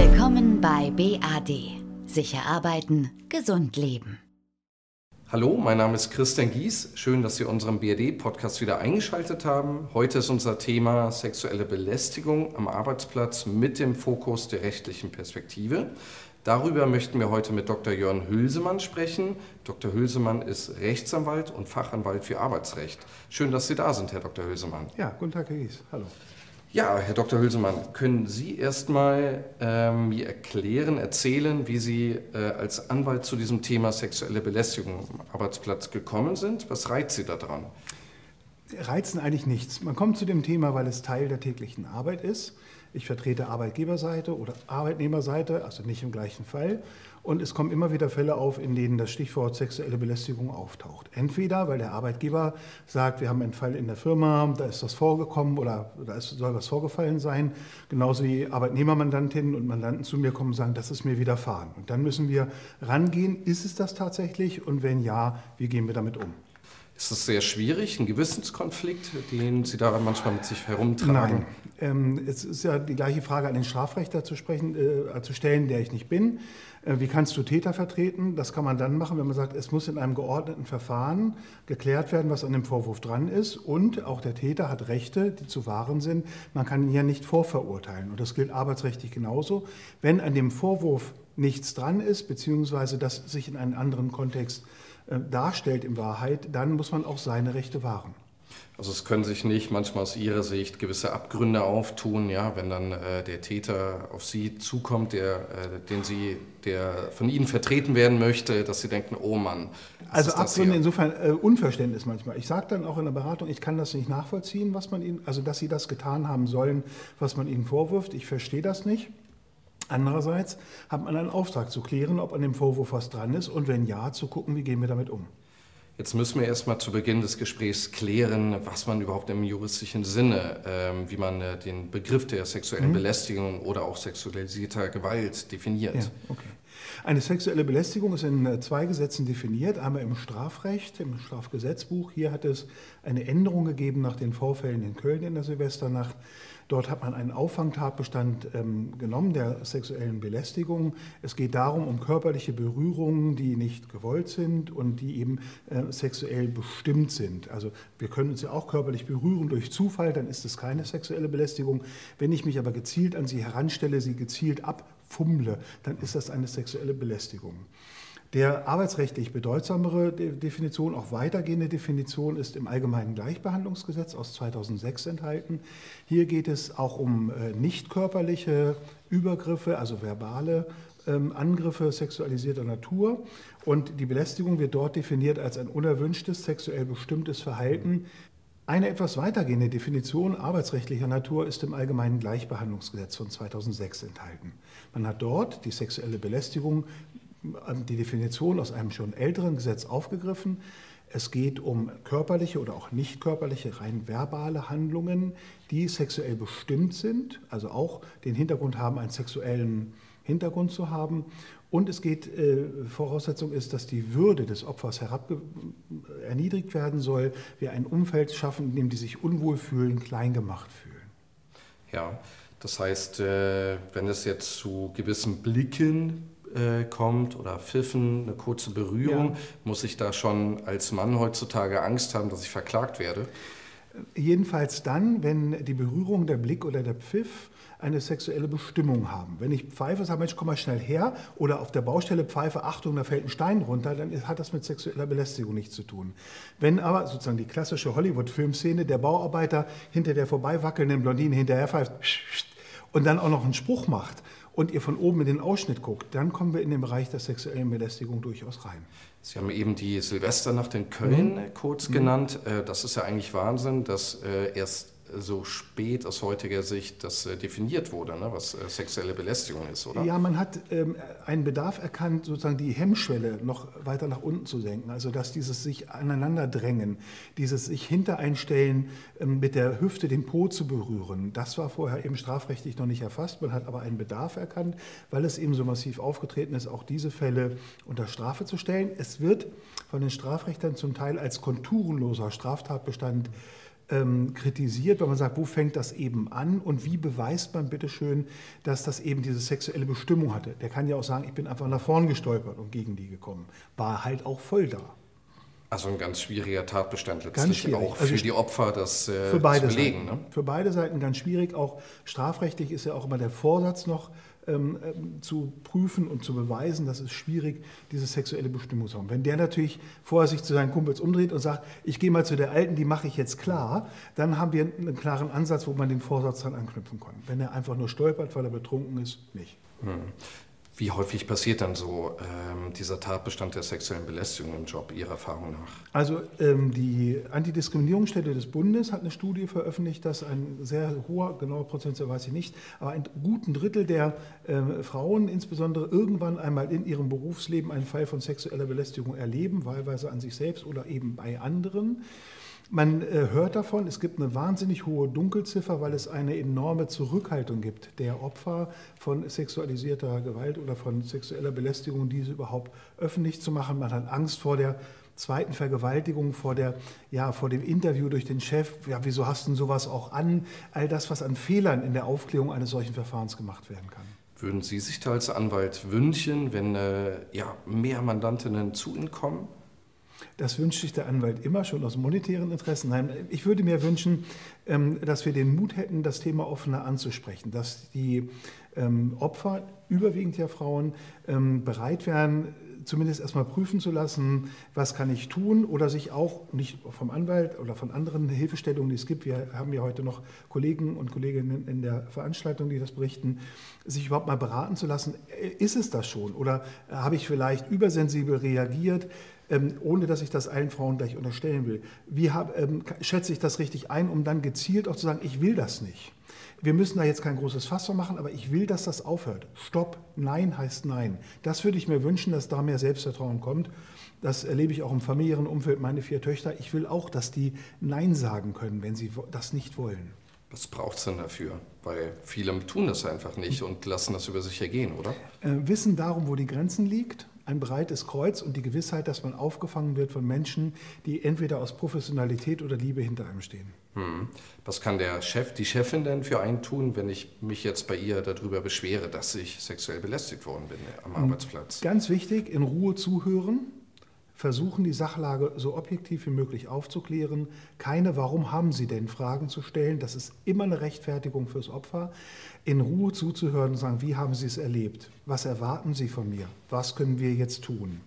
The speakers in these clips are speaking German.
Willkommen bei BAD. Sicher arbeiten, gesund leben. Hallo, mein Name ist Christian Gies. Schön, dass Sie unseren BRD-Podcast wieder eingeschaltet haben. Heute ist unser Thema sexuelle Belästigung am Arbeitsplatz mit dem Fokus der rechtlichen Perspektive. Darüber möchten wir heute mit Dr. Jörn Hülsemann sprechen. Dr. Hülsemann ist Rechtsanwalt und Fachanwalt für Arbeitsrecht. Schön, dass Sie da sind, Herr Dr. Hülsemann. Ja, guten Tag, Herr Gies. Hallo. Ja, Herr Dr. Hülsemann, können Sie erstmal ähm, mir erklären, erzählen, wie Sie äh, als Anwalt zu diesem Thema sexuelle Belästigung am Arbeitsplatz gekommen sind? Was reizt Sie daran? Reizen eigentlich nichts. Man kommt zu dem Thema, weil es Teil der täglichen Arbeit ist. Ich vertrete Arbeitgeberseite oder Arbeitnehmerseite, also nicht im gleichen Fall. Und es kommen immer wieder Fälle auf, in denen das Stichwort sexuelle Belästigung auftaucht. Entweder, weil der Arbeitgeber sagt, wir haben einen Fall in der Firma, da ist das vorgekommen oder da soll was vorgefallen sein. Genauso wie Arbeitnehmermandantinnen und Mandanten zu mir kommen und sagen, das ist mir widerfahren. Und dann müssen wir rangehen, ist es das tatsächlich? Und wenn ja, wie gehen wir damit um? Ist es sehr schwierig, ein Gewissenskonflikt, den Sie da manchmal mit sich herumtragen? Nein. Ähm, es ist ja die gleiche Frage an den Strafrechter zu, sprechen, äh, zu stellen, der ich nicht bin. Äh, wie kannst du Täter vertreten? Das kann man dann machen, wenn man sagt, es muss in einem geordneten Verfahren geklärt werden, was an dem Vorwurf dran ist. Und auch der Täter hat Rechte, die zu wahren sind. Man kann ihn ja nicht vorverurteilen. Und das gilt arbeitsrechtlich genauso. Wenn an dem Vorwurf nichts dran ist, beziehungsweise das sich in einem anderen Kontext äh, darstellt in Wahrheit, dann muss man auch seine Rechte wahren. Also es können sich nicht manchmal aus Ihrer Sicht gewisse Abgründe auftun, ja, wenn dann äh, der Täter auf Sie zukommt, der, äh, den Sie, der von Ihnen vertreten werden möchte, dass Sie denken, oh Mann. Also Abgründe insofern äh, Unverständnis manchmal. Ich sage dann auch in der Beratung, ich kann das nicht nachvollziehen, was man Ihnen, also dass Sie das getan haben sollen, was man Ihnen vorwirft. Ich verstehe das nicht. Andererseits hat man einen Auftrag zu klären, ob an dem Vorwurf was dran ist und wenn ja, zu gucken, wie gehen wir damit um. Jetzt müssen wir erstmal zu Beginn des Gesprächs klären, was man überhaupt im juristischen Sinne, ähm, wie man äh, den Begriff der sexuellen mhm. Belästigung oder auch sexualisierter Gewalt definiert. Ja, okay. Eine sexuelle Belästigung ist in äh, zwei Gesetzen definiert. Einmal im Strafrecht, im Strafgesetzbuch. Hier hat es eine Änderung gegeben nach den Vorfällen in Köln in der Silvesternacht. Dort hat man einen Auffangtatbestand ähm, genommen der sexuellen Belästigung. Es geht darum, um körperliche Berührungen, die nicht gewollt sind und die eben äh, sexuell bestimmt sind. Also wir können uns ja auch körperlich berühren durch Zufall, dann ist es keine sexuelle Belästigung. Wenn ich mich aber gezielt an sie heranstelle, sie gezielt abfummle, dann ist das eine sexuelle Belästigung. Der arbeitsrechtlich bedeutsamere Definition, auch weitergehende Definition, ist im Allgemeinen Gleichbehandlungsgesetz aus 2006 enthalten. Hier geht es auch um äh, nicht körperliche Übergriffe, also verbale ähm, Angriffe sexualisierter Natur. Und die Belästigung wird dort definiert als ein unerwünschtes, sexuell bestimmtes Verhalten. Eine etwas weitergehende Definition arbeitsrechtlicher Natur ist im Allgemeinen Gleichbehandlungsgesetz von 2006 enthalten. Man hat dort die sexuelle Belästigung die Definition aus einem schon älteren Gesetz aufgegriffen. Es geht um körperliche oder auch nicht körperliche, rein verbale Handlungen, die sexuell bestimmt sind, also auch den Hintergrund haben, einen sexuellen Hintergrund zu haben. Und es geht, äh, Voraussetzung ist, dass die Würde des Opfers erniedrigt werden soll, wir ein Umfeld schaffen, in dem die sich unwohl fühlen, klein gemacht fühlen. Ja, das heißt, äh, wenn es jetzt zu gewissen Blicken äh, kommt oder Pfiffen, eine kurze Berührung, ja. muss ich da schon als Mann heutzutage Angst haben, dass ich verklagt werde? Jedenfalls dann, wenn die Berührung, der Blick oder der Pfiff eine sexuelle Bestimmung haben. Wenn ich pfeife, sage Mensch, komm mal schnell her, oder auf der Baustelle pfeife, Achtung, da fällt ein Stein runter, dann hat das mit sexueller Belästigung nichts zu tun. Wenn aber sozusagen die klassische Hollywood-Filmszene, der Bauarbeiter hinter der vorbeiwackelnden Blondine hinterher pfeift und dann auch noch einen Spruch macht, und ihr von oben in den Ausschnitt guckt, dann kommen wir in den Bereich der sexuellen Belästigung durchaus rein. Sie haben eben die Silvesternacht in Köln mhm. kurz mhm. genannt. Äh, das ist ja eigentlich Wahnsinn, dass äh, erst so spät aus heutiger Sicht das äh, definiert wurde, ne, was äh, sexuelle Belästigung ist, oder? Ja, man hat ähm, einen Bedarf erkannt, sozusagen die Hemmschwelle noch weiter nach unten zu senken. Also dass dieses sich aneinander dieses sich hintereinstellen, ähm, mit der Hüfte den Po zu berühren, das war vorher eben strafrechtlich noch nicht erfasst. Man hat aber einen Bedarf erkannt, weil es eben so massiv aufgetreten ist, auch diese Fälle unter Strafe zu stellen. Es wird von den Strafrechtern zum Teil als konturenloser Straftatbestand ähm, kritisiert, weil man sagt, wo fängt das eben an und wie beweist man bitteschön, dass das eben diese sexuelle Bestimmung hatte. Der kann ja auch sagen, ich bin einfach nach vorn gestolpert und gegen die gekommen. War halt auch voll da. Also ein ganz schwieriger Tatbestand letztlich auch für also die Opfer, das äh, für beide zu belegen. Ne? Für beide Seiten ganz schwierig. Auch strafrechtlich ist ja auch immer der Vorsatz noch ähm, zu prüfen und zu beweisen. Das ist schwierig, diese sexuelle Bestimmung zu haben. Wenn der natürlich vorher sich zu seinen Kumpels umdreht und sagt, ich gehe mal zu der Alten, die mache ich jetzt klar, dann haben wir einen klaren Ansatz, wo man den Vorsatz dann anknüpfen kann. Wenn er einfach nur stolpert, weil er betrunken ist, nicht. Hm. Wie häufig passiert dann so ähm, dieser Tatbestand der sexuellen Belästigung im Job, Ihrer Erfahrung nach? Also ähm, die Antidiskriminierungsstelle des Bundes hat eine Studie veröffentlicht, dass ein sehr hoher, genauer Prozentsatz weiß ich nicht, aber ein guten Drittel der äh, Frauen insbesondere irgendwann einmal in ihrem Berufsleben einen Fall von sexueller Belästigung erleben, wahlweise an sich selbst oder eben bei anderen. Man äh, hört davon, es gibt eine wahnsinnig hohe Dunkelziffer, weil es eine enorme Zurückhaltung gibt der Opfer von sexualisierter Gewalt oder von sexueller Belästigung, diese überhaupt öffentlich zu machen. Man hat Angst vor der zweiten Vergewaltigung, vor, der, ja, vor dem Interview durch den Chef. Ja, wieso hast du sowas auch an? All das, was an Fehlern in der Aufklärung eines solchen Verfahrens gemacht werden kann. Würden Sie sich da als Anwalt wünschen, wenn äh, ja, mehr Mandantinnen zu Ihnen kommen? Das wünscht sich der Anwalt immer schon aus monetären Interessen. Nein, ich würde mir wünschen, ähm, dass wir den Mut hätten, das Thema offener anzusprechen, dass die ähm, Opfer, überwiegend ja Frauen, ähm, bereit wären, zumindest erstmal prüfen zu lassen, was kann ich tun oder sich auch nicht vom Anwalt oder von anderen Hilfestellungen, die es gibt, wir haben ja heute noch Kollegen und Kolleginnen in der Veranstaltung, die das berichten, sich überhaupt mal beraten zu lassen, ist es das schon oder habe ich vielleicht übersensibel reagiert? Ähm, ohne dass ich das allen Frauen gleich unterstellen will. Wie hab, ähm, schätze ich das richtig ein, um dann gezielt auch zu sagen, ich will das nicht. Wir müssen da jetzt kein großes Fass machen, aber ich will, dass das aufhört. Stopp, Nein heißt Nein. Das würde ich mir wünschen, dass da mehr Selbstvertrauen kommt. Das erlebe ich auch im familiären Umfeld. Meine vier Töchter. Ich will auch, dass die Nein sagen können, wenn sie das nicht wollen. Was braucht es denn dafür? Weil viele tun das einfach nicht und lassen das über sich ergehen, oder? Äh, wissen darum, wo die Grenzen liegt ein breites Kreuz und die Gewissheit, dass man aufgefangen wird von Menschen, die entweder aus Professionalität oder Liebe hinter einem stehen. Hm. Was kann der Chef, die Chefin denn für einen tun, wenn ich mich jetzt bei ihr darüber beschwere, dass ich sexuell belästigt worden bin am hm. Arbeitsplatz? Ganz wichtig, in Ruhe zuhören, versuchen, die Sachlage so objektiv wie möglich aufzuklären, keine Warum haben Sie denn Fragen zu stellen, das ist immer eine Rechtfertigung fürs Opfer, in Ruhe zuzuhören und sagen, wie haben Sie es erlebt, was erwarten Sie von mir, was können wir jetzt tun.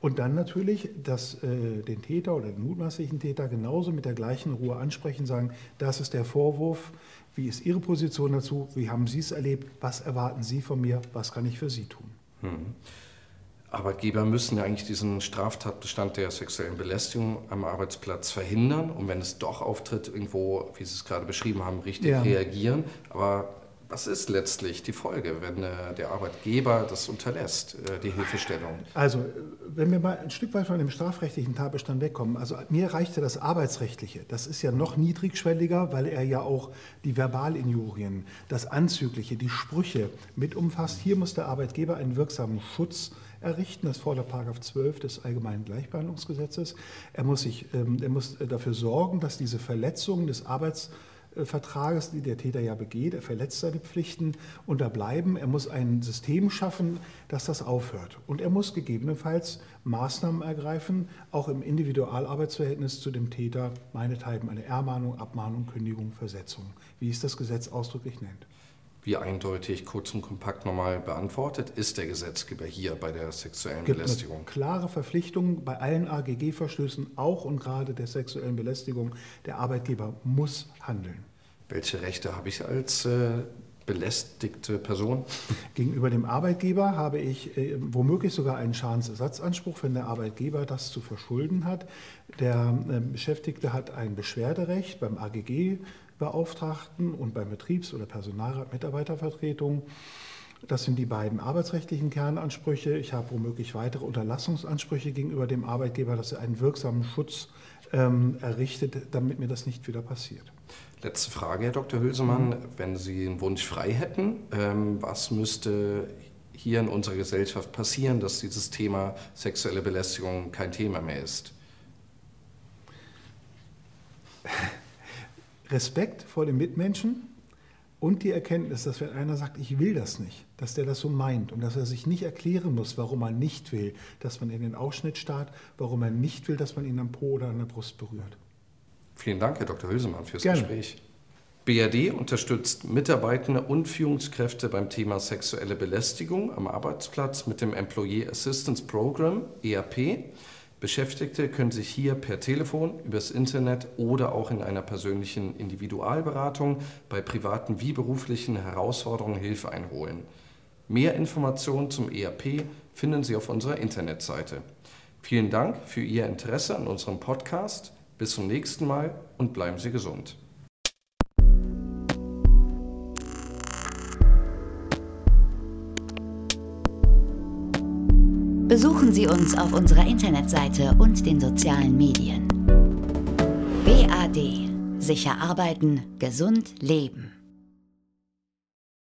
Und dann natürlich das, äh, den Täter oder den mutmaßlichen Täter genauso mit der gleichen Ruhe ansprechen, sagen, das ist der Vorwurf, wie ist Ihre Position dazu, wie haben Sie es erlebt, was erwarten Sie von mir, was kann ich für Sie tun. Hm. Arbeitgeber müssen ja eigentlich diesen Straftatbestand der sexuellen Belästigung am Arbeitsplatz verhindern und wenn es doch auftritt, irgendwo, wie Sie es gerade beschrieben haben, richtig ja. reagieren. Aber was ist letztlich die Folge, wenn äh, der Arbeitgeber das unterlässt, äh, die Hilfestellung? Also, wenn wir mal ein Stück weit von dem strafrechtlichen Tatbestand wegkommen, also mir reichte das Arbeitsrechtliche. Das ist ja noch niedrigschwelliger, weil er ja auch die Verbalinjurien, das Anzügliche, die Sprüche mit umfasst. Hier muss der Arbeitgeber einen wirksamen Schutz errichten. Das fordert Paragraph 12 des Allgemeinen Gleichbehandlungsgesetzes. Er muss, sich, ähm, er muss dafür sorgen, dass diese Verletzungen des Arbeitsvertrages, die der Täter ja begeht, er verletzt seine Pflichten, unterbleiben. Er muss ein System schaffen, dass das aufhört. Und er muss gegebenenfalls Maßnahmen ergreifen, auch im Individualarbeitsverhältnis zu dem Täter, meinethalben eine Ermahnung, Abmahnung, Kündigung, Versetzung, wie es das Gesetz ausdrücklich nennt. Wie eindeutig, kurz und kompakt nochmal beantwortet, ist der Gesetzgeber hier bei der sexuellen gibt Belästigung? Eine klare Verpflichtung bei allen AGG-Verstößen, auch und gerade der sexuellen Belästigung. Der Arbeitgeber muss handeln. Welche Rechte habe ich als äh, belästigte Person? Gegenüber dem Arbeitgeber habe ich äh, womöglich sogar einen Schadensersatzanspruch, wenn der Arbeitgeber das zu verschulden hat. Der äh, Beschäftigte hat ein Beschwerderecht beim AGG Beauftragten und beim Betriebs- oder Personalrat Mitarbeitervertretung. Das sind die beiden arbeitsrechtlichen Kernansprüche. Ich habe womöglich weitere Unterlassungsansprüche gegenüber dem Arbeitgeber, dass er einen wirksamen Schutz ähm, errichtet, damit mir das nicht wieder passiert. Letzte Frage, Herr Dr. Hülsemann. Mhm. Wenn Sie einen Wunsch frei hätten, ähm, was müsste hier in unserer Gesellschaft passieren, dass dieses Thema sexuelle Belästigung kein Thema mehr ist? Respekt vor dem Mitmenschen und die Erkenntnis, dass wenn einer sagt, ich will das nicht, dass der das so meint und dass er sich nicht erklären muss, warum er nicht will, dass man in den Ausschnitt starrt, warum er nicht will, dass man ihn am Po oder an der Brust berührt. Vielen Dank, Herr Dr. Hülsemann, fürs Gerne. Gespräch. BRD unterstützt Mitarbeitende und Führungskräfte beim Thema sexuelle Belästigung am Arbeitsplatz mit dem Employee Assistance Program, EAP. Beschäftigte können sich hier per Telefon, übers Internet oder auch in einer persönlichen Individualberatung bei privaten wie beruflichen Herausforderungen Hilfe einholen. Mehr Informationen zum EAP finden Sie auf unserer Internetseite. Vielen Dank für Ihr Interesse an unserem Podcast. Bis zum nächsten Mal und bleiben Sie gesund. Besuchen Sie uns auf unserer Internetseite und den sozialen Medien. BAD. Sicher arbeiten, gesund leben.